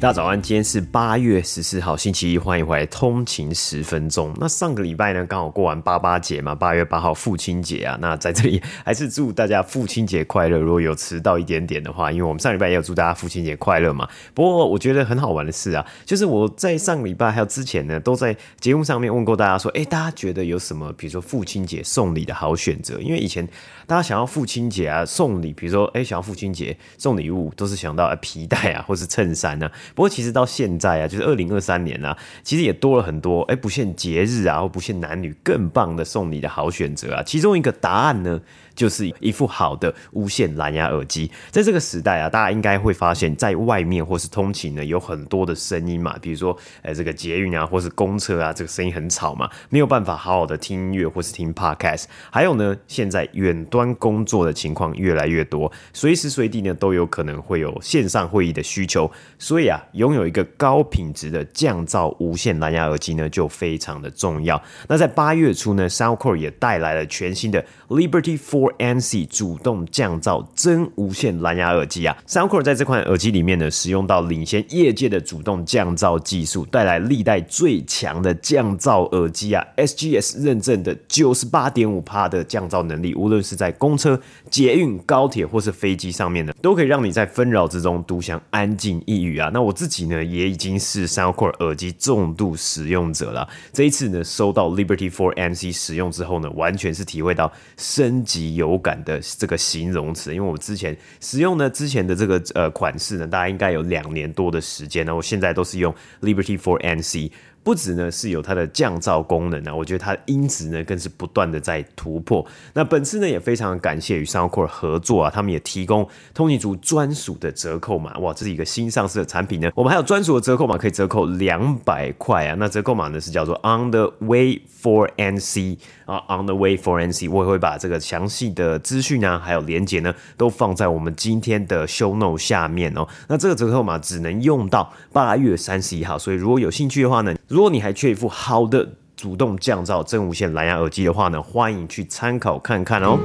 大家早安，今天是八月十四号，星期一，欢迎回来通勤十分钟。那上个礼拜呢，刚好过完八八节嘛，八月八号父亲节啊。那在这里 还是祝大家父亲节快乐。如果有迟到一点点的话，因为我们上礼拜也有祝大家父亲节快乐嘛。不过我觉得很好玩的事啊，就是我在上个礼拜还有之前呢，都在节目上面问过大家说，哎，大家觉得有什么，比如说父亲节送礼的好选择？因为以前大家想要父亲节啊送礼，比如说哎想要父亲节送礼物，都是想到皮带啊，或是衬衫啊。不过其实到现在啊，就是二零二三年啊，其实也多了很多哎，不限节日啊，或不限男女，更棒的送礼的好选择啊。其中一个答案呢，就是一副好的无线蓝牙耳机。在这个时代啊，大家应该会发现，在外面或是通勤呢，有很多的声音嘛，比如说哎，这个捷运啊，或是公车啊，这个声音很吵嘛，没有办法好好的听音乐或是听 podcast。还有呢，现在远端工作的情况越来越多，随时随地呢都有可能会有线上会议的需求，所以啊，拥有一个高品质的降噪无线蓝牙耳机呢，就非常的重要。那在八月初呢，SoundCore 也带来了全新的 Liberty 4NC 主动降噪真无线蓝牙耳机啊。SoundCore 在这款耳机里面呢，使用到领先业界的主动降噪技术，带来历代最强的降噪耳机啊，SGS 认证的九十八点五帕的降噪能力，无论是在公车、捷运、高铁或是飞机上面呢，都可以让你在纷扰之中独享安静一隅啊。那我自己呢，也已经是 SoundCore 耳机重度使用者了。这一次呢，收到 Liberty 4NC 使用之后呢，完全是体会到升级有感的这个形容词。因为我之前使用呢，之前的这个呃款式呢，大家应该有两年多的时间呢，我现在都是用 Liberty for NC。不止呢是有它的降噪功能啊，我觉得它的音质呢更是不断的在突破。那本次呢也非常感谢与 SoundCore 合作啊，他们也提供通勤族专属的折扣码。哇，这是一个新上市的产品呢，我们还有专属的折扣码可以折扣两百块啊。那折扣码呢是叫做 On the Way for NC 啊，On the Way for NC，我也会把这个详细的资讯啊，还有连结呢都放在我们今天的 Show Note 下面哦。那这个折扣码只能用到八月三十一号，所以如果有兴趣的话呢，如果你还缺一副好的主动降噪真无线蓝牙耳机的话呢，欢迎去参考看看哦。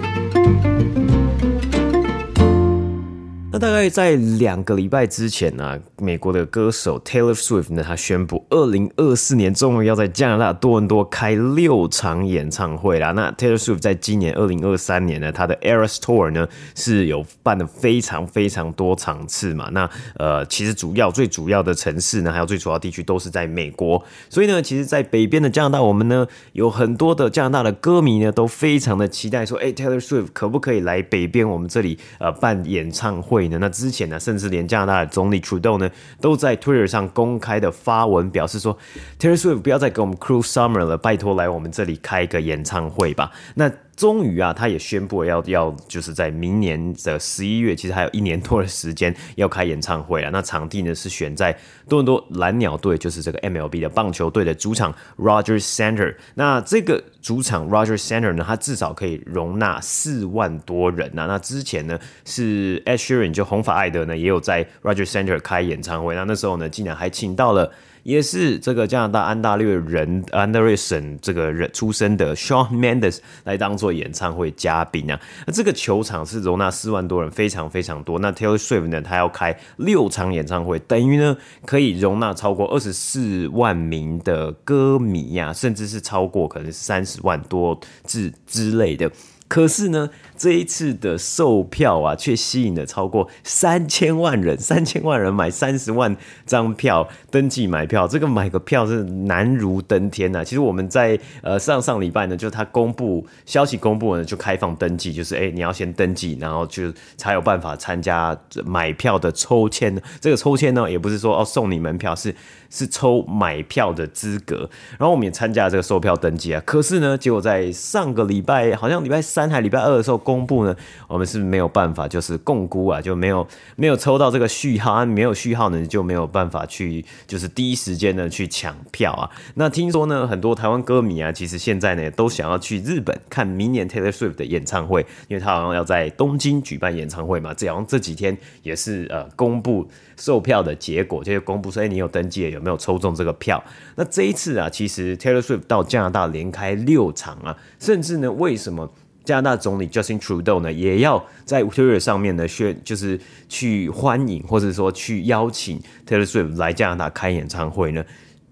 那大概在两个礼拜之前呢、美国的歌手 Taylor Swift 呢，他宣布二零二四年终于要在加拿大多伦多开六场演唱会啦。那 Taylor Swift 在今年二零二三年呢，他的 Eras Tour 呢是有办了非常非常多场次嘛。那呃，其实主要最主要的城市呢，还有最主要地区都是在美国。所以呢，其实，在北边的加拿大，我们呢有很多的加拿大的歌迷呢，都非常的期待说，哎，Taylor Swift 可不可以来北边我们这里呃办演唱会？那之前呢，甚至连加拿大的总理 Trudeau 呢，都在 Twitter 上公开的发文表示说，Taylor Swift 不要再给我们 cruel summer 了，拜托来我们这里开一个演唱会吧。那终于啊，他也宣布要要就是在明年的十一月，其实还有一年多的时间要开演唱会了。那场地呢是选在多伦多蓝鸟队，就是这个 MLB 的棒球队的主场 Roger Center。那这个主场 Roger Center 呢，它至少可以容纳四万多人呐。那之前呢是 Ed Sheeran 就红发艾德呢也有在 Roger Center 开演唱会，那那时候呢竟然还请到了。也是这个加拿大安大略人，安大略省这个人出生的 Shawn Mendes 来当做演唱会嘉宾啊。那这个球场是容纳四万多人，非常非常多。那 Taylor Swift 呢，他要开六场演唱会，等于呢可以容纳超过二十四万名的歌迷呀、甚至是超过可能三十万多之之类的。可是呢，这一次的售票啊，却吸引了超过三千万人，三千万人买三十万张票登记买票，这个买个票是难如登天呐、啊。其实我们在呃上上礼拜呢，就他公布消息公布呢，就开放登记，就是哎你要先登记，然后就才有办法参加买票的抽签。这个抽签呢，也不是说哦送你门票，是是抽买票的资格。然后我们也参加这个售票登记啊。可是呢，结果在上个礼拜，好像礼拜。三还礼拜二的时候公公布呢，我们是没有办法就是共估啊，就没有没有抽到这个序号啊，没有序号呢就没有办法去就是第一时间呢去抢票啊。那听说呢，很多台湾歌迷啊，其实现在呢都想要去日本看明年 Taylor Swift 的演唱会，因为他好像要在东京举办演唱会嘛。这好像这几天也是呃公布售票的结果，就是公布说，哎，你有登记，有没有抽中这个票？那这一次啊，其实 Taylor Swift 到加拿大连开六场啊，甚至呢，为什么加拿大总理 Justin Trudeau 呢，也要在 Twitter 上面呢，宣就是去欢迎或者说去邀请 Taylor Swift 来加拿大开演唱会呢？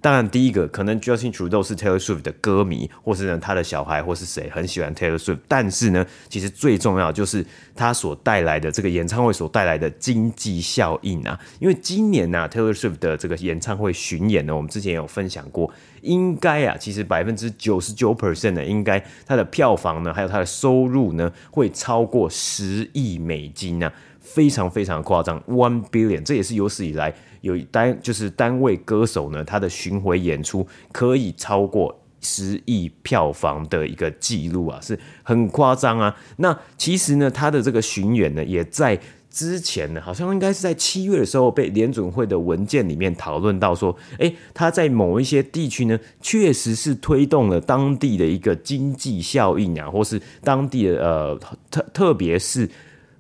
当然，第一个可能 Justin Trudeau 是 Taylor Swift 的歌迷，或是呢他的小孩，或是谁很喜欢 Taylor Swift。但是呢，其实最重要就是他所带来的这个演唱会所带来的经济效应啊。因为今年呢、Taylor Swift 的这个演唱会巡演呢，我们之前有分享过，应该啊，其实百分之九十九 percent 呢，应该它的票房呢，还有它的收入呢，会超过十亿美金啊，非常非常夸张，one billion，这也是有史以来。有单就是单位歌手呢，他的巡回演出可以超过十亿票房的一个记录啊，是很夸张啊。那其实呢，他的这个巡演呢，也在之前呢，好像应该是在七月的时候被联准会的文件里面讨论到说，诶，他在某一些地区呢，确实是推动了当地的一个经济效应啊，或是当地的呃特特别是。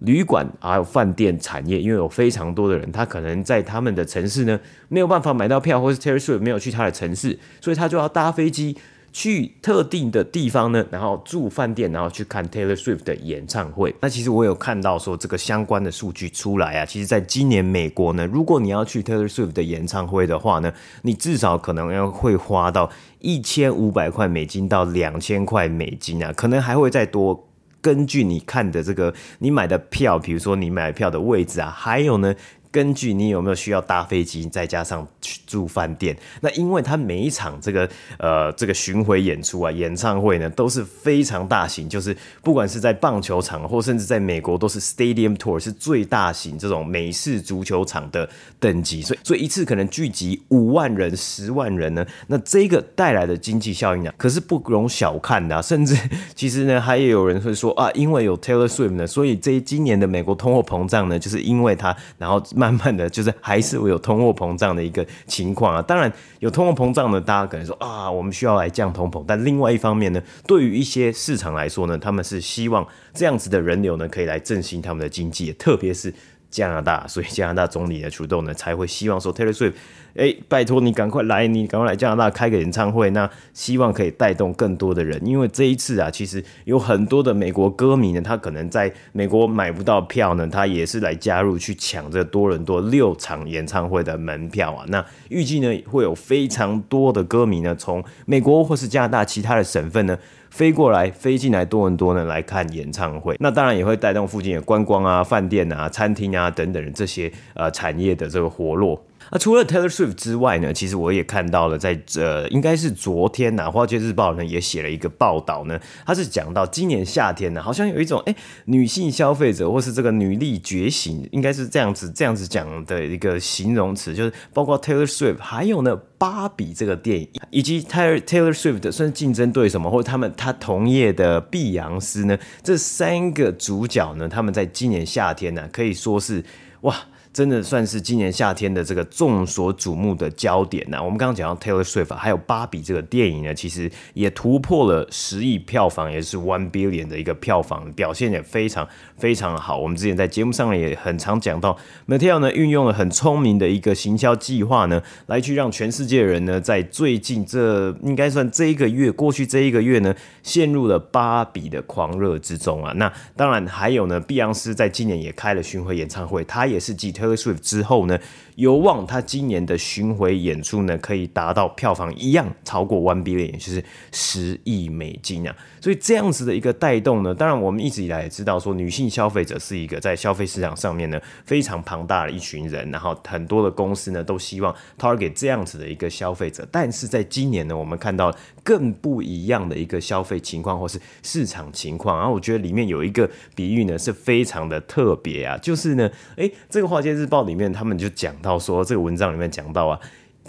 旅馆还有饭店产业，因为有非常多的人，他可能在他们的城市呢没有办法买到票，或是 Taylor Swift 没有去他的城市，所以他就要搭飞机去特定的地方呢，然后住饭店，然后去看 Taylor Swift 的演唱会。那其实我有看到说这个相关的数据出来啊，其实在今年美国呢，如果你要去 Taylor Swift 的演唱会的话呢，你至少可能要会花到一千五百块美金到两千块美金啊，可能还会再多。根据你看的这个，你买的票，比如说你买票的位置啊，还有呢。根据你有没有需要搭飞机，再加上去住饭店，那因为他每一场这个呃这个巡回演出啊，演唱会呢都是非常大型，就是不管是在棒球场或甚至在美国都是 Stadium Tour 是最大型这种美式足球场的等级，所以所以一次可能聚集五万人、十万人呢，那这个带来的经济效应啊，可是不容小看的，甚至其实呢，还有人会说啊，因为有 Taylor Swift 呢，所以这今年的美国通货膨胀呢，就是因为他，然后。慢慢的就是还是会有通货膨胀的一个情况啊，当然有通货膨胀呢，大家可能说啊，我们需要来降通膨，但另外一方面呢，对于一些市场来说呢，他们是希望这样子的人流呢，可以来振兴他们的经济，特别是。加拿大，所以加拿大总理的 Trudeau 呢，才会希望说 Taylor Swift，哎，拜托你赶快来，你赶快来加拿大开个演唱会，那希望可以带动更多的人，因为这一次啊，其实有很多的美国歌迷呢，他可能在美国买不到票呢，他也是来加入去抢这多伦多六场演唱会的门票啊。那预计呢，会有非常多的歌迷呢，从美国或是加拿大其他的省份呢。飞过来，飞进来多伦多呢，来看演唱会，那当然也会带动附近的观光啊、饭店啊、餐厅啊等等这些呃产业的这个活络。那除了 Taylor Swift 之外呢，其实我也看到了在，在呃应该是昨天呐，《华尔街日报》呢也写了一个报道呢，它是讲到今年夏天呢，好像有一种哎、女性消费者或是这个女力觉醒，应该是这样子这样子讲的一个形容词，就是包括 Taylor Swift，还有呢芭比这个电影，以及 Taylor Taylor Swift 算是竞争对手嘛，或者他们他同业的碧昂斯呢，这三个主角呢，他们在今年夏天呢，可以说是哇。真的算是今年夏天的这个众所瞩目的焦点呐、我们刚刚讲到 Taylor Swift，还有芭比这个电影呢，其实也突破了十亿票房，也是 one billion 的一个票房，表现也非常非常好。我们之前在节目上也很常讲到，Mattel 呢运用了很聪明的一个行销计划呢，来去让全世界人呢，在最近这应该算这一个月过去这一个月呢，陷入了芭比的狂热之中啊。那当然还有呢，碧昂斯在今年也开了巡回演唱会，他也是继 Taylor Swift 之后呢，有望他今年的巡回演出呢，可以达到票房一样超过 one billion，就是十亿美金啊。所以这样子的一个带动呢，当然我们一直以来也知道说，女性消费者是一个在消费市场上面呢非常庞大的一群人，然后很多的公司呢都希望 target 这样子的一个消费者。但是在今年呢，我们看到更不一样的一个消费情况或是市场情况。然后我觉得里面有一个比喻呢是非常的特别啊，就是呢，诶。这个《华尔日报》里面，他们就讲到说，这个文章里面讲到啊，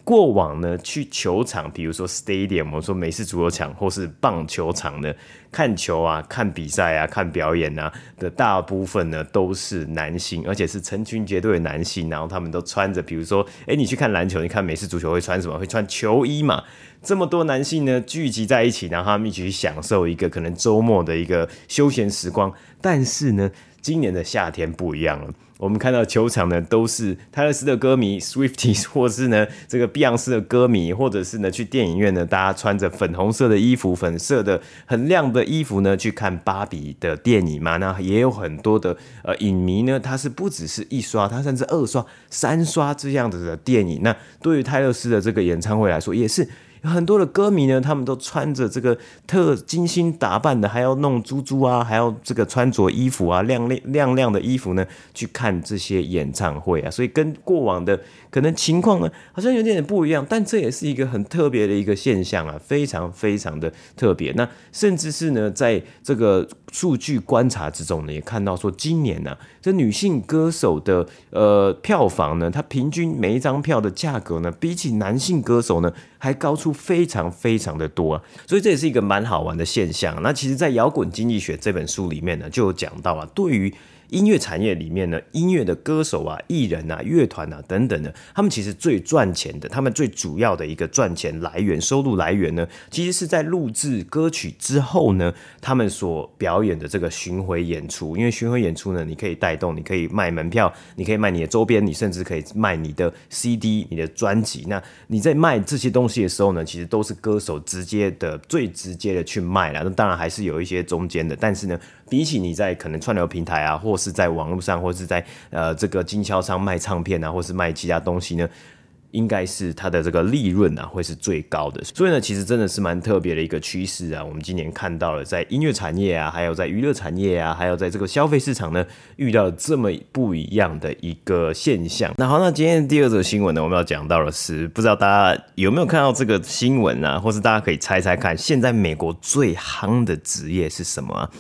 过往呢，去球场，比如说 stadium，我们说美式足球场或是棒球场呢，看球啊、看比赛啊、看表演啊的大部分呢都是男性，而且是成群结队的男性，然后他们都穿着，比如说，哎，你去看篮球，你看美式足球会穿什么？会穿球衣嘛？这么多男性呢聚集在一起，然后他们一起去享受一个可能周末的一个休闲时光。但是呢，今年的夏天不一样了。我们看到球场呢，都是泰勒斯的歌迷 Swifties，或是呢这个碧昂斯的歌迷，或者是呢去电影院呢，大家穿着粉红色的衣服、粉色的很亮的衣服呢，去看芭比的电影嘛。那也有很多的呃影迷呢，他是不只是一刷，他甚至二刷、三刷这样子的电影。那对于泰勒斯的这个演唱会来说，也是。很多的歌迷呢，他们都穿着这个特精心打扮的，还要弄珠珠啊，还要这个穿着衣服啊，亮亮亮亮的衣服呢，去看这些演唱会啊。所以跟过往的可能情况呢，好像有点点不一样。但这也是一个很特别的一个现象啊，非常非常的特别。那甚至是呢，在这个数据观察之中呢，也看到说，今年呢、啊，这女性歌手的呃票房呢，它平均每一张票的价格呢，比起男性歌手呢，还高出非常非常的多啊，所以这也是一个蛮好玩的现象。那其实，在《摇滚经济学》这本书里面呢，就有讲到啊，对于音乐产业里面呢，音乐的歌手啊、艺人啊、乐团啊等等的，他们其实最赚钱的，他们最主要的一个赚钱来源、收入来源呢，其实是在录制歌曲之后呢，他们所表演的这个巡回演出。因为巡回演出呢，你可以带动，你可以卖门票，你可以卖你的周边，你甚至可以卖你的 CD、你的专辑。那你在卖这些东西的时候呢，其实都是歌手直接的、最直接的去卖了。那当然还是有一些中间的，但是呢。比起你在可能串流平台啊，或是在网络上，或是在呃这个经销商卖唱片啊，或是卖其他东西呢，应该是它的这个利润啊会是最高的。所以呢，其实真的是蛮特别的一个趋势啊。我们今年看到了在音乐产业啊，还有在娱乐产业啊，还有在这个消费市场呢，遇到了这么不一样的一个现象。那好，那今天第二则新闻呢，我们要讲到的是，不知道大家有没有看到这个新闻啊，或是大家可以猜猜看，现在美国最夯的职业是什么啊？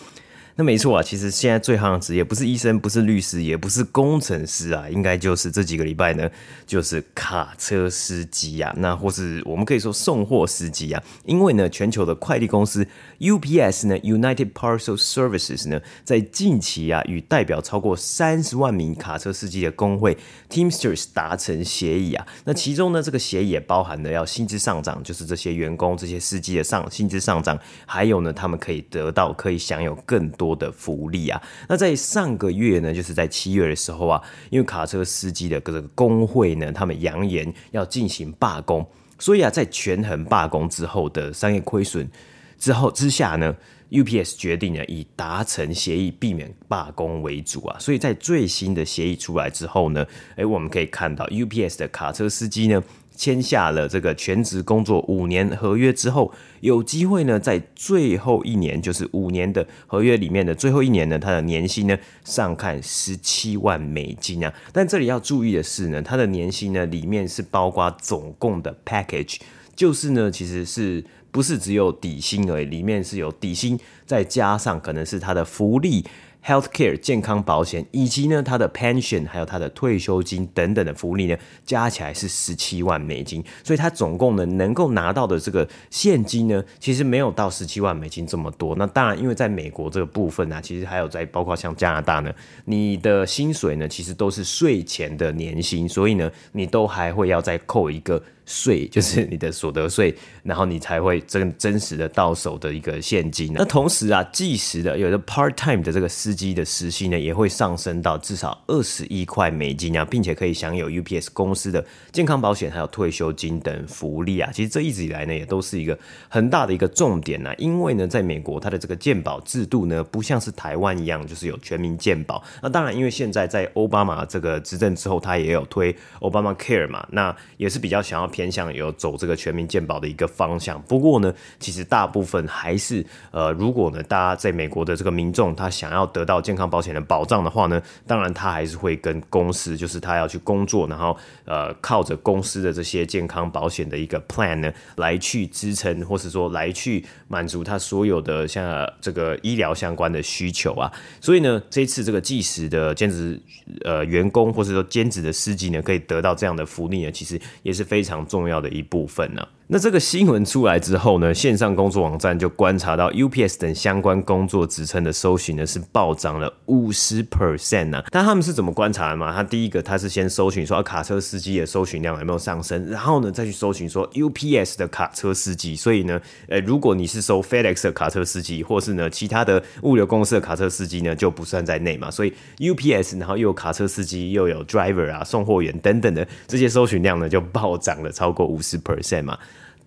那没错啊，其实现在最夯的职业不是医生，不是律师，也不是工程师啊，应该就是这几个礼拜呢，就是卡车司机啊，那或是我们可以说送货司机啊，因为呢，全球的快递公司 UPS 呢，United Parcel Services 呢，在近期啊，与代表超过三十万名卡车司机的工会 Teamsters 达成协议啊，那其中呢，这个协议也包含了要薪资上涨，就是这些员工、这些司机的上薪资上涨，还有呢，他们可以得到、可以享有更。多的福利啊，那在上个月呢，就是在七月的时候啊，因为卡车司机的这个工会呢，他们扬言要进行罢工，所以啊，在权衡罢工之后的商业亏损之后之下呢，UPS 决定呢以达成协议避免罢工为主啊，所以在最新的协议出来之后呢，诶，我们可以看到 UPS 的卡车司机呢。签下了这个全职工作五年合约之后，有机会呢，在最后一年，就是五年的合约里面的最后一年呢，他的年薪呢上看十七万美金啊。但这里要注意的是呢，他的年薪呢里面是包括总共的 package，就是呢其实是不是只有底薪而已，里面是有底薪再加上可能是他的福利。Healthcare 健康保险以及呢他的 pension 还有他的退休金等等的福利呢，加起来是十七万美金，所以他总共呢能够拿到的这个现金呢，其实没有到十七万美金这么多。那当然，因为在美国这个部分呢、啊，其实还有在包括像加拿大呢，你的薪水呢其实都是税前的年薪，所以呢你都还会要再扣一个。税就是你的所得税，然后你才会真真实的到手的一个现金。那同时啊，计时的有的 part time 的这个司机的时薪呢，也会上升到至少二十一块美金啊，并且可以享有 UPS 公司的健康保险还有退休金等福利啊。其实这一直以来呢，也都是一个很大的一个重点啊。因为呢，在美国它的这个健保制度呢，不像是台湾一样，就是有全民健保。那当然，因为现在在奥巴马这个执政之后，他也有推 Obama Care 嘛，那也是比较想要偏向有走这个全民健保的一个方向，不过呢，其实大部分还是呃，如果呢，大家在美国的这个民众他想要得到健康保险的保障的话呢，当然他还是会跟公司，就是他要去工作，然后呃靠着公司的这些健康保险的一个 plan 呢，来去支撑，或是说来去满足他所有的像这个医疗相关的需求啊。所以呢，这次这个计时的兼职呃员工，或是说兼职的司机呢，可以得到这样的福利呢，其实也是非常重要的一部分呢、那这个新闻出来之后呢，线上工作网站就观察到 UPS 等相关工作职称的搜寻呢是暴涨了五十 percent 呢。但他们是怎么观察的嘛？他第一个他是先搜寻说、啊、卡车司机的搜寻量有没有上升，然后呢再去搜寻说 UPS 的卡车司机。所以呢，呃，如果你是搜 FedEx 的卡车司机，或是呢其他的物流公司的卡车司机呢，就不算在内嘛。所以 UPS 然后又有卡车司机，又有 driver 啊送货员等等的这些搜寻量呢就暴涨了超过五十 percent 嘛。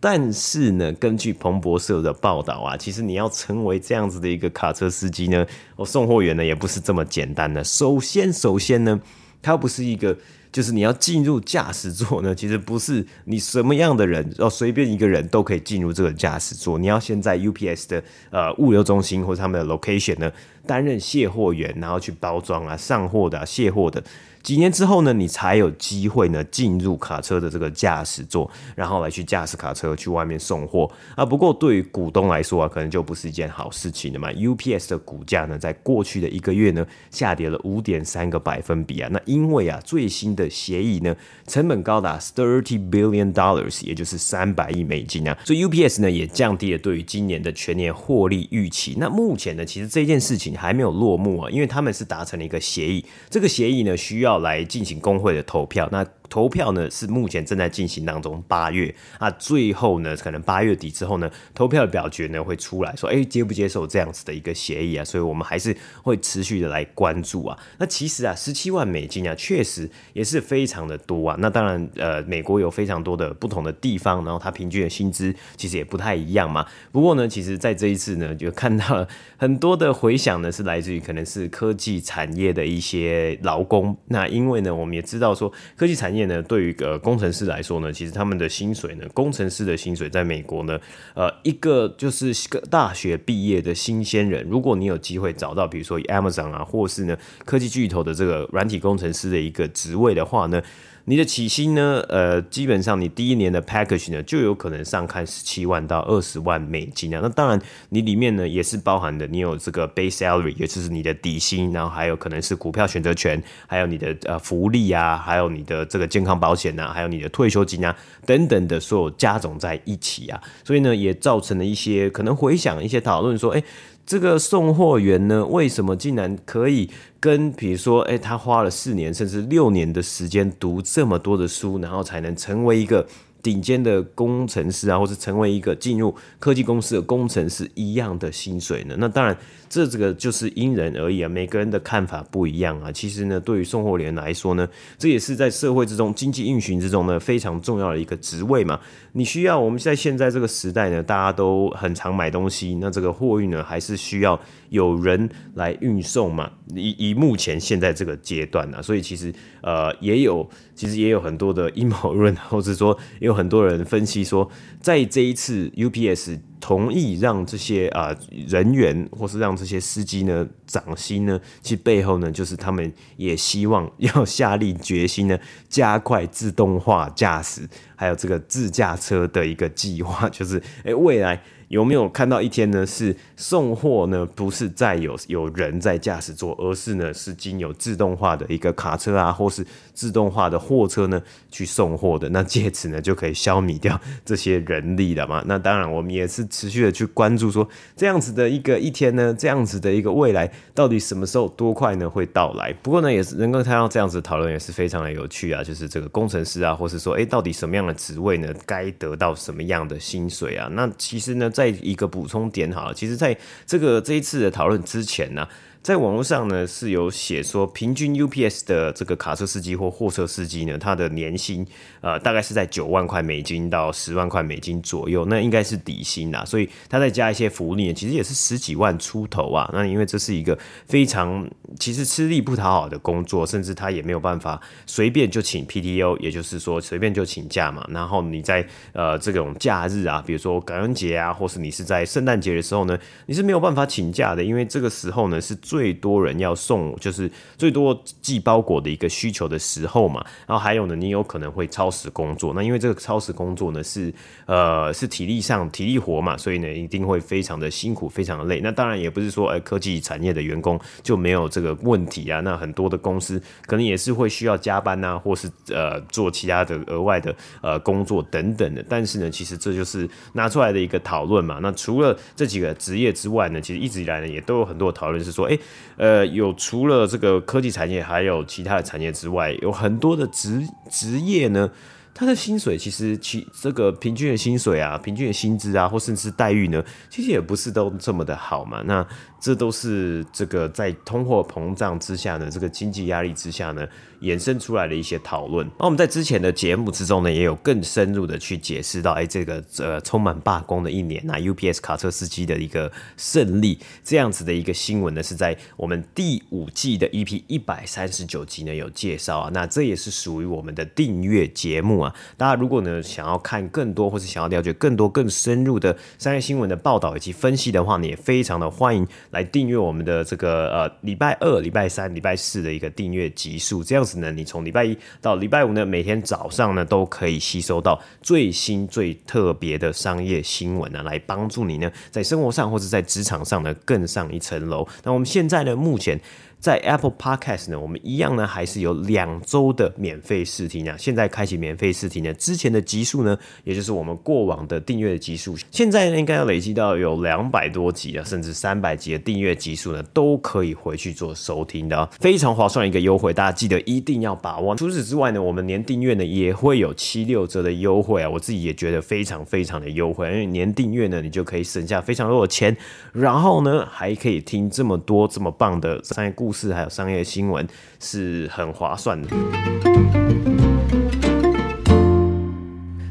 但是呢，根据彭博社的报道啊，其实你要成为这样子的一个卡车司机呢，哦，送货员呢，也不是这么简单的。首先，首先呢，它不是一个，就是你要进入驾驶座呢，其实不是你什么样的人哦，随便一个人都可以进入这个驾驶座。你要先在 UPS 的呃物流中心或者他们的 location 呢担任卸货员，然后去包装啊、上货的、卸货的。几年之后呢，你才有机会呢进入卡车的这个驾驶座，然后来去驾驶卡车去外面送货啊。不过对于股东来说啊，可能就不是一件好事情了嘛。UPS 的股价呢，在过去的一个月呢，下跌了五点三个百分比啊。那因为啊，最新的协议呢，成本高达 thirty billion dollars，也就是三百亿美金啊，所以 UPS 呢也降低了对于今年的全年获利预期。那目前呢，其实这件事情还没有落幕啊，因为他们是达成了一个协议，这个协议呢需要。来进行工会的投票，那。投票呢是目前正在进行当中，八月啊，最后呢可能八月底之后呢，投票的表决呢会出来说，哎，接不接受这样子的一个协议啊？所以我们还是会持续的来关注啊。那其实啊，十七万美金啊，确实也是非常的多啊。那当然，呃，美国有非常多的不同的地方，然后它平均的薪资其实也不太一样嘛。不过呢，其实在这一次呢，就看到了很多的回响呢，是来自于可能是科技产业的一些劳工。那因为呢，我们也知道说科技产业。呢，对于呃工程师来说呢，其实他们的薪水呢，工程师的薪水在美国呢，呃，一个就是个大学毕业的新鲜人，如果你有机会找到，比如说 Amazon 啊，或是呢科技巨头的这个软体工程师的一个职位的话呢。你的起薪呢？呃，基本上你第一年的 package 呢，就有可能上看十七万到二十万美金啊。那当然，你里面呢也是包含的，你有这个 base salary，也就是你的底薪，然后还有可能是股票选择权，还有你的呃福利啊，还有你的这个健康保险啊，还有你的退休金啊等等的所有加总在一起啊。所以呢，也造成了一些可能回想一些讨论说，哎。这个送货员呢，为什么竟然可以跟比如说，诶，他花了四年甚至六年的时间读这么多的书，然后才能成为一个顶尖的工程师啊，或是成为一个进入科技公司的工程师一样的薪水呢？那当然。这这个就是因人而异啊，每个人的看法不一样啊。其实呢，对于送货员来说呢，这也是在社会之中、经济运行之中呢，非常重要的一个职位嘛。你需要我们在现在这个时代呢，大家都很常买东西，那这个货运呢，还是需要有人来运送嘛。以以目前现在这个阶段呢，所以其实呃也有，其实也有很多的阴谋论，或者说也有很多人分析说，在这一次 UPS。同意让这些啊、人员，或是让这些司机呢涨薪呢，其背后呢，就是他们也希望要下定决心呢，加快自动化驾驶，还有这个自驾车的一个计划，就是诶未来。有没有看到一天呢？是送货呢？不是再有有人在驾驶座，而是呢是经由自动化的一个卡车啊，或是自动化的货车呢去送货的。那借此呢就可以消弭掉这些人力了嘛？那当然，我们也是持续的去关注说这样子的一个一天呢，这样子的一个未来到底什么时候多快呢会到来？不过呢，也是能够看到这样子讨论也是非常的有趣啊。就是这个工程师啊，或是说哎，到底什么样的职位呢，该得到什么样的薪水啊？那其实呢在。一个补充点好了，其实在这个这一次的讨论之前呢。在网络上呢，是有写说，平均 UPS 的这个卡车司机或货车司机呢，他的年薪呃大概是在九万块美金到十万块美金左右，那应该是底薪啦。所以他再加一些福利，其实也是十几万出头啊。那因为这是一个非常其实吃力不讨好的工作，甚至他也没有办法随便就请 PTO，也就是说随便就请假嘛。然后你在呃这种假日啊，比如说感恩节啊，或是你是在圣诞节的时候呢，你是没有办法请假的，因为这个时候呢是最多人要送，就是最多寄包裹的一个需求的时候嘛。然后还有呢，你有可能会超时工作。那因为这个超时工作呢，是呃是体力上体力活嘛，所以呢一定会非常的辛苦，非常的累。那当然也不是说，哎，科技产业的员工就没有这个问题啊。那很多的公司可能也是会需要加班呐、啊，或是呃做其他的额外的呃工作等等的。但是呢，其实这就是拿出来的一个讨论嘛。那除了这几个职业之外呢，其实一直以来呢也都有很多讨论是说，哎，呃，有除了这个科技产业，还有其他的产业之外，有很多的职职业呢。他的薪水其实其这个平均的薪水啊，平均的薪资啊，或甚至待遇呢，其实也不是都这么的好嘛。那这都是这个在通货膨胀之下呢，这个经济压力之下呢，衍生出来的一些讨论。那我们在之前的节目之中呢，也有更深入的去解释到，哎，这个呃充满罢工的一年那，UPS 卡车司机的一个胜利这样子的一个新闻呢，是在我们第五季的 EP 一百三十九集呢有介绍啊。那这也是属于我们的订阅节目啊。大家如果呢想要看更多，或是想要了解更多更深入的商业新闻的报道以及分析的话呢，也非常的欢迎来订阅我们的这个呃礼拜二、礼拜三、礼拜四的一个订阅集数。这样子呢，你从礼拜一到礼拜五呢，每天早上呢都可以吸收到最新最特别的商业新闻呢，来帮助你呢在生活上或者在职场上呢更上一层楼。那我们现在呢，目前。在 Apple Podcast 呢，我们一样呢，还是有两周的免费试听啊。现在开启免费试听呢，之前的集数呢，也就是我们过往的订阅的集数，现在呢应该要累积到有两百多集啊，甚至三百集的订阅集数呢，都可以回去做收听的啊，非常划算一个优惠，大家记得一定要把握。除此之外呢，我们年订阅呢也会有七六折的优惠啊，我自己也觉得非常非常的优惠，因为年订阅呢，你就可以省下非常多的钱，然后呢还可以听这么多这么棒的商业故事。是还有商业新闻是很划算的。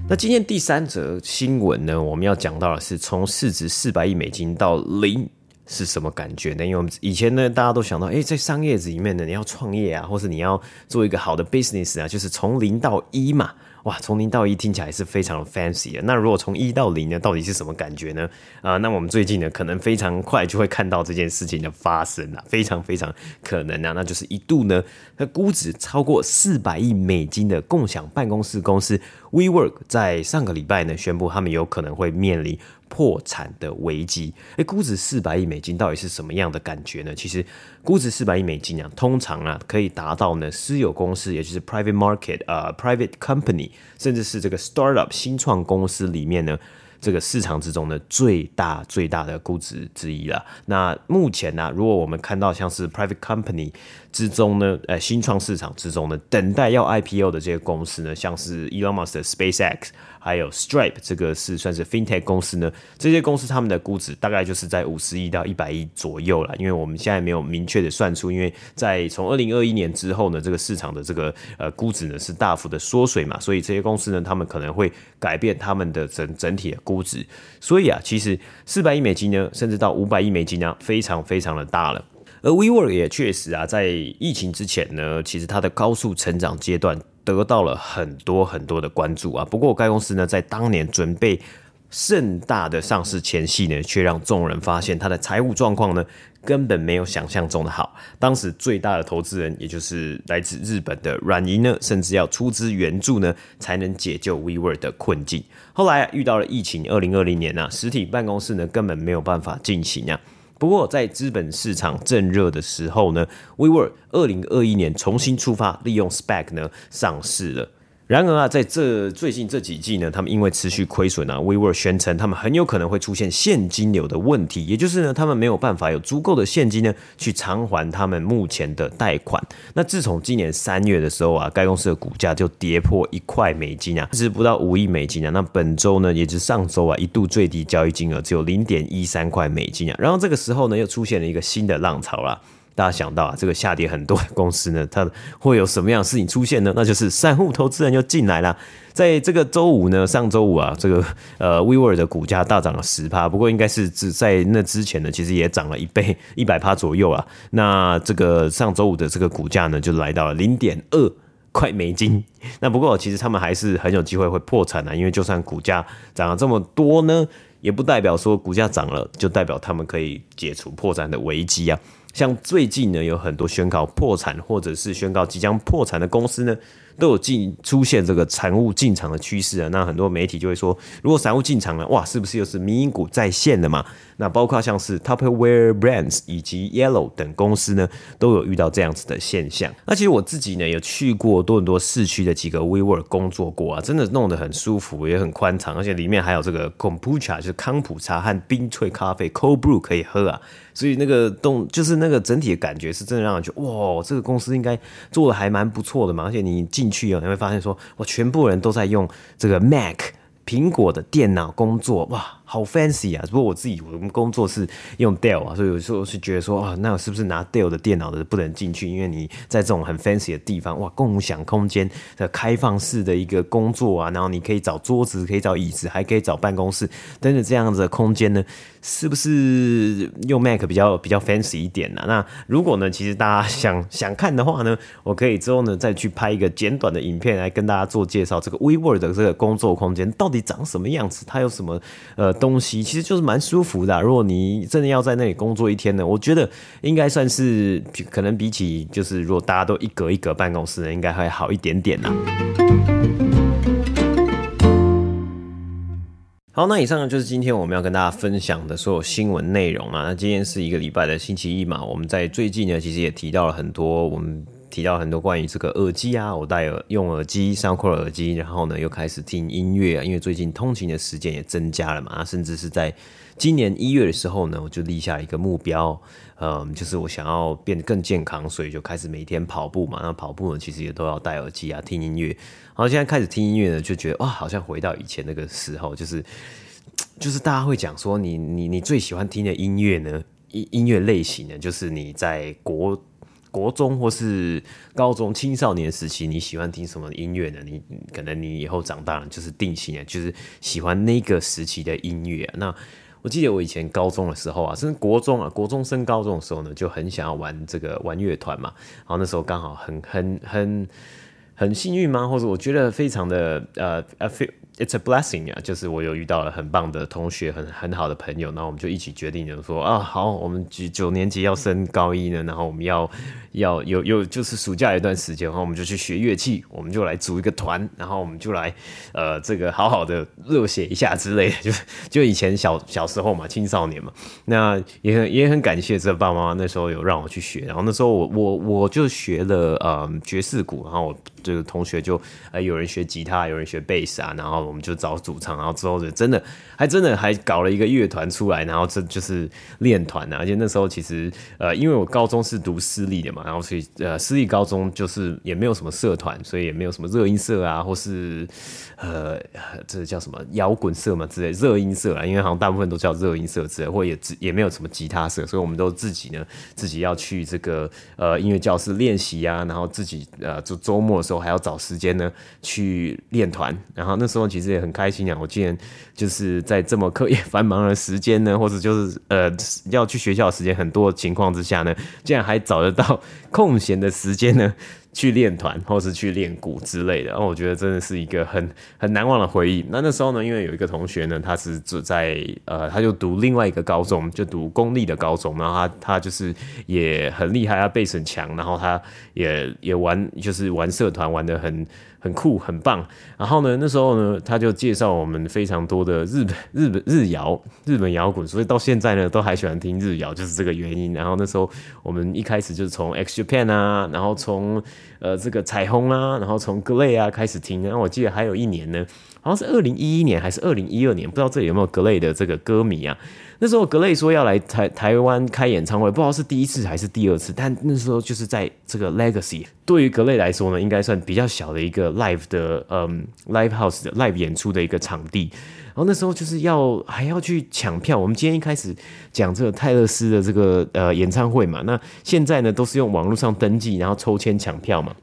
那今天第三则新闻呢，我们要讲到的是从市值四百亿美金到零是什么感觉呢？因为我们以前呢，大家都想到，哎，在商业里面呢，你要创业啊，或是你要做一个好的 business 啊，就是从零到一嘛。哇，从零到一听起来是非常 fancy 的。那如果从一到零呢，到底是什么感觉呢？啊、那我们最近呢，可能非常快就会看到这件事情的发生了，非常非常可能啊，那就是一度呢，它估值超过四百亿美金的共享办公室公司 WeWork，在上个礼拜呢，宣布他们有可能会面临。破产的危机，诶，估值四百亿美金到底是什么样的感觉呢？其实，估值四百亿美金啊，通常啊可以达到呢私有公司，也就是 private market 啊、呃、private company，甚至是这个 startup 新创公司里面呢。这个市场之中的，最大最大的估值之一了。那目前呢、啊，如果我们看到像是 private company 之中呢，呃，新创市场之中呢，等待要 IPO 的这些公司呢，像是 Elon Musk 的 SpaceX，还有 Stripe，这个是算是 FinTech 公司呢，这些公司他们的估值大概就是在五十亿到一百亿左右了。因为我们现在没有明确的算出，因为在从二零二一年之后呢，这个市场的这个呃估值呢是大幅的缩水嘛，所以这些公司呢，他们可能会改变他们的整整体的估。值，所以啊，其实四百亿美金呢，甚至到五百亿美金呢，非常非常的大了。而 WeWork 也确实啊，在疫情之前呢，其实它的高速成长阶段得到了很多很多的关注啊。不过该公司呢，在当年准备盛大的上市前夕呢，却让众人发现它的财务状况呢。根本没有想象中的好。当时最大的投资人，也就是来自日本的软银呢，甚至要出资援助呢，才能解救 WeWork 的困境。后来啊，遇到了疫情，二零二零年啊，实体办公室呢根本没有办法进行啊。不过在资本市场正热的时候呢，WeWork 二零二一年重新出发，利用 SPAC 呢上市了。然而啊，在这最近这几季呢，他们因为持续亏损啊，WeWork 宣称他们很有可能会出现现金流的问题，也就是呢，他们没有办法有足够的现金呢去偿还他们目前的贷款。那自从今年三月的时候啊，该公司的股价就跌破一块美金啊，只不到五亿美金啊。那本周呢，也就是上周啊，一度最低交易金额只有零点一三块美金啊。然后这个时候呢，又出现了一个新的浪潮啦。大家想到啊，这个下跌很多公司呢，它会有什么样的事情出现呢？那就是散户投资人又进来了。在这个周五呢，上周五啊，这个呃 w e w o r 的股价大涨了十趴，不过应该是只在那之前呢，其实也涨了一倍 一百趴左右啊。那这个上周五的这个股价呢，就来到了零点二块美金。那不过其实他们还是很有机会会破产的，因为就算股价涨了这么多呢，也不代表说股价涨了就代表他们可以解除破产的危机啊。像最近呢，有很多宣告破产或者是宣告即将破产的公司呢。都有进出现这个散户进场的趋势啊，那很多媒体就会说，如果散户进场了，哇，是不是又是迷因股再现的嘛？那包括像是 Tupperware Brands 以及 Yellow 等公司呢，都有遇到这样子的现象。那其实我自己呢，有去过多伦多市区的几个 WeWork 工作过啊，真的弄得很舒服，也很宽敞，而且里面还有这个 Kombucha 就是康普茶和冰萃咖啡 Cold Brew 可以喝啊。所以那个动就是那个整体的感觉是真的让人觉得哇，这个公司应该做的还蛮不错的嘛。而且你进去啊，你会发现说我，全部人都在用这个 Mac 苹果的电脑工作哇。好 fancy 啊！不过我自己我们工作是用 Dell 啊，所以有时候是觉得说啊，那我是不是拿 Dell 的电脑的不能进去？因为你在这种很 fancy 的地方，哇，共享空间的开放式的一个工作啊，然后你可以找桌子，可以找椅子，还可以找办公室等等这样子的空间呢，是不是用 Mac 比较比较 fancy 一点呢、啊？那如果呢，其实大家想想看的话呢，我可以之后呢再去拍一个简短的影片来跟大家做介绍，这个 WeWork 的这个工作空间到底长什么样子，它有什么呃。东西其实就是蛮舒服的。如果你真的要在那里工作一天呢，我觉得应该算是可能比起就是如果大家都一格一格办公室呢，应该会好一点点呐。好，那以上呢就是今天我们要跟大家分享的所有新闻内容啊。那今天是一个礼拜的星期一嘛，我们在最近呢其实也提到了很多我们。提到很多关于这个耳机啊，我戴耳用耳机上课耳机，然后呢又开始听音乐啊，因为最近通勤的时间也增加了嘛，甚至是在今年一月的时候呢，我就立下一个目标，嗯，就是我想要变得更健康，所以就开始每天跑步嘛。那跑步呢，其实也都要戴耳机啊，听音乐。然后现在开始听音乐呢，就觉得哇，好像回到以前那个时候，就是就是大家会讲说，你你你最喜欢听的音乐呢，音音乐类型呢，就是你在国。国中或是高中青少年时期，你喜欢听什么音乐呢？你可能你以后长大了就是定型了，就是喜欢那个时期的音乐啊。那我记得我以前高中的时候啊，甚至国中啊，国中升高中的时候呢，就很想要玩这个玩乐团嘛。然后那时候刚好很很很很幸运吗？或者我觉得非常的呃呃非。It's a blessing 啊，就是我有遇到了很棒的同学，很很好的朋友，然后我们就一起决定，就是说啊，好，我们九九年级要升高一呢，然后我们要要有有就是暑假一段时间，然后我们就去学乐器，我们就来组一个团，然后我们就来呃这个好好的热血一下之类的，就就以前小小时候嘛，青少年嘛，那也很也很感谢这爸爸妈妈那时候有让我去学，然后那时候我我我就学了呃爵士鼓，然后这个同学就呃有人学吉他，有人学贝斯啊，然后。我们就找主唱，然后之后就真的还真的还搞了一个乐团出来，然后这就是练团啊。而且那时候其实呃，因为我高中是读私立的嘛，然后所以呃，私立高中就是也没有什么社团，所以也没有什么热音社啊，或是呃，这叫什么摇滚社嘛之类热音社啊。因为好像大部分都叫热音社之类，或也也没有什么吉他社，所以我们都自己呢自己要去这个呃音乐教室练习啊，然后自己呃就周末的时候还要找时间呢去练团，然后那时候。其实也很开心啊！我竟然就是在这么课业繁忙的时间呢，或者就是呃要去学校的时间很多的情况之下呢，竟然还找得到 空闲的时间呢。去练团，或是去练鼓之类的，我觉得真的是一个很很难忘的回忆。那那时候呢，因为有一个同学呢，他是住在呃，他就读另外一个高中，就读公立的高中，然后他他就是也很厉害，他背很强，然后他也也玩，就是玩社团玩得很很酷很棒。然后呢，那时候呢，他就介绍我们非常多的日本日本日谣日本摇滚，所以到现在呢，都还喜欢听日谣，就是这个原因。然后那时候我们一开始就是从 X Japan 啊，然后从呃，这个彩虹啊，然后从 GLAY 啊开始听，然后我记得还有一年呢，好像是二零一一年还是二零一二年，不知道这里有没有 GLAY 的这个歌迷啊？那时候格雷说要来台台湾开演唱会，不知道是第一次还是第二次，但那时候就是在这个 Legacy，对于格雷来说呢，应该算比较小的一个 live 的，嗯，live house 的 live 演出的一个场地。然后那时候就是要还要去抢票。我们今天一开始讲这个泰勒斯的这个呃演唱会嘛，那现在呢都是用网络上登记，然后抽签抢票嘛。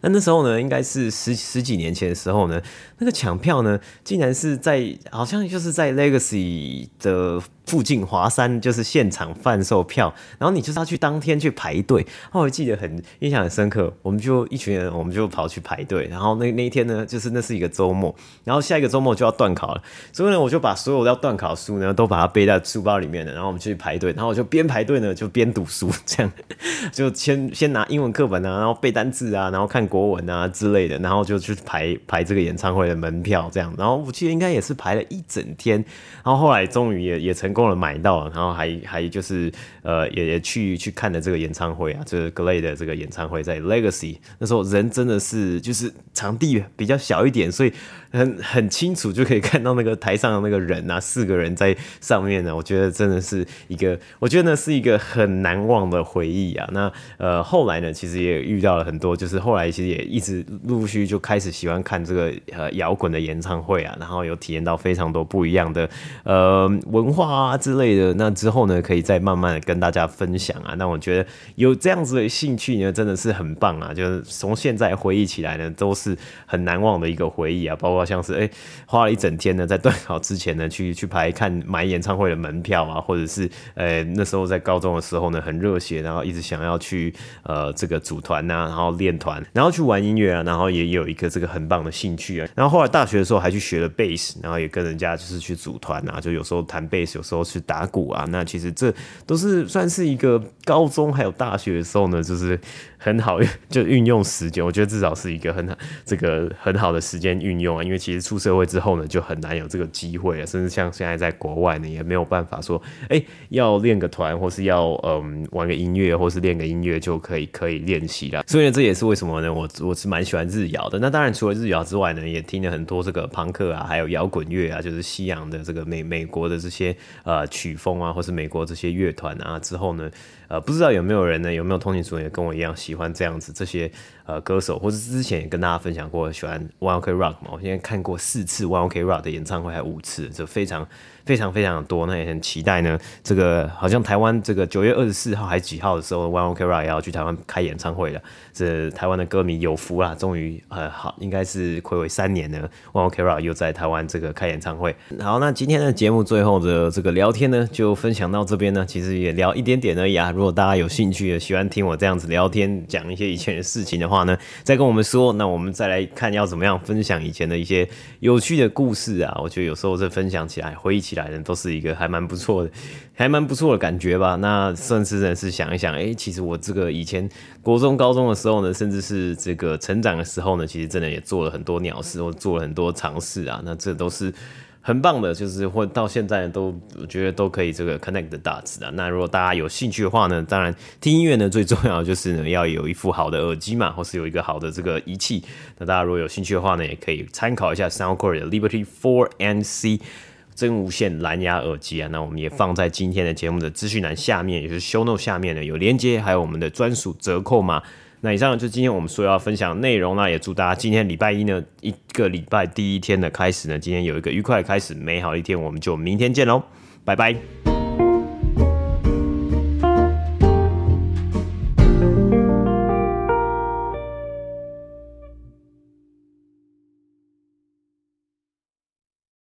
那那时候呢，应该是十十几年前的时候呢，那个抢票呢，竟然是在好像就是在 Legacy 的。附近华山就是现场贩售票，然后你就是要去当天去排队。后来记得很印象很深刻，我们就一群人，我们就跑去排队。然后那那一天呢，就是那是一个周末，然后下一个周末就要段考了，所以呢，我就把所有要段考书呢都把它背在书包里面的，然后我们去排队，然后我就边排队呢就边读书，这样 就先先拿英文课本啊，然后背单字啊，然后然后看国文啊之类的，然后就去排排这个演唱会的门票，这样。然后我记得应该也是排了一整天，然后后来终于也也成功。了，买到了，然后还 还就是呃，也也去去看了这个演唱会啊，就是 GLAY 的这个演唱会在 Legacy，那时候人真的是就是场地比较小一点，所以很很清楚就可以看到那个台上的那个人啊，四个人在上面呢，我觉得真的是一个，我觉得呢是一个很难忘的回忆啊。那呃后来呢，其实也遇到了很多，就是后来其实也一直陆续就开始喜欢看这个呃摇滚的演唱会啊，然后有体验到非常多不一样的呃文化啊。之类的，那之后呢，可以再慢慢的跟大家分享啊。那我觉得有这样子的兴趣呢，真的是很棒啊。就是从现在回忆起来呢，都是很难忘的一个回忆啊。包括像是哎、花了一整天呢，在段考之前呢，去去排看买演唱会的门票啊，或者是呃、那时候在高中的时候呢，很热血，然后一直想要去呃这个组团呐，然后练团，然后去玩音乐啊，然后也有一个这个很棒的兴趣啊。然后后来大学的时候还去学了贝斯，然后也跟人家就是去组团啊，就有时候弹贝斯，有时候。去打鼓啊，那其实这都是算是一个高中还有大学的时候呢，就是很好 就运用时间。我觉得至少是一个很好这个很好的时间运用啊，因为其实出社会之后呢，就很难有这个机会了，甚至像现在在国外呢，也没有办法说，哎、要练个团或是要嗯玩个音乐或是练个音乐就可以可以练习了。所以呢，这也是为什么呢？我我是蛮喜欢日谣的。那当然除了日谣之外呢，也听了很多这个朋克啊，还有摇滚乐啊，就是西洋的这个美美国的这些。呃，曲风啊，或是美国这些乐团啊，之后呢，呃，不知道有没有人呢，有没有通勤族也跟我一样喜欢这样子这些呃歌手，或是之前也跟大家分享过喜欢 One Ok Rock 嘛，我现在看过四次 One Ok Rock 的演唱会，还有五次，就非常。非常非常的多，那也很期待呢。这个好像台湾这个九月二十四号还几号的时候，One Ok Rock 也要去台湾开演唱会了。这台湾的歌迷有福啦，终于呃好，应该是睽违三年呢，One Ok Rock 又在台湾这个开演唱会。好，那今天的节目最后的这个聊天呢，就分享到这边呢。其实也聊一点点而已啊。如果大家有兴趣，喜欢听我这样子聊天，讲一些以前的事情的话呢，再跟我们说。那我们再来看要怎么样分享以前的一些有趣的故事啊。我觉得有时候这分享起来，回忆起来。的都是一个还蛮不错的，还蛮不错的感觉吧。那甚至呢是想一想，哎、其实我这个以前国中、高中的时候呢，甚至是这个成长的时候呢，其实真的也做了很多鸟事，或做了很多尝试啊。那这都是很棒的，就是或到现在都我觉得都可以这个 connect the dots 啊。那如果大家有兴趣的话呢，当然听音乐呢最重要就是呢要有一副好的耳机嘛，或是有一个好的这个仪器。那大家如果有兴趣的话呢，也可以参考一下 Soundcore 的 Liberty 4NC。真无线蓝牙耳机啊，那我们也放在今天的节目的资讯栏下面，也就是 show note 下面呢有连接，还有我们的专属折扣码。那以上就是今天我们所要分享的内容，那也祝大家今天礼拜一呢，一个礼拜第一天的开始呢，今天有一个愉快的开始，美好的一天，我们就明天见喽，拜拜。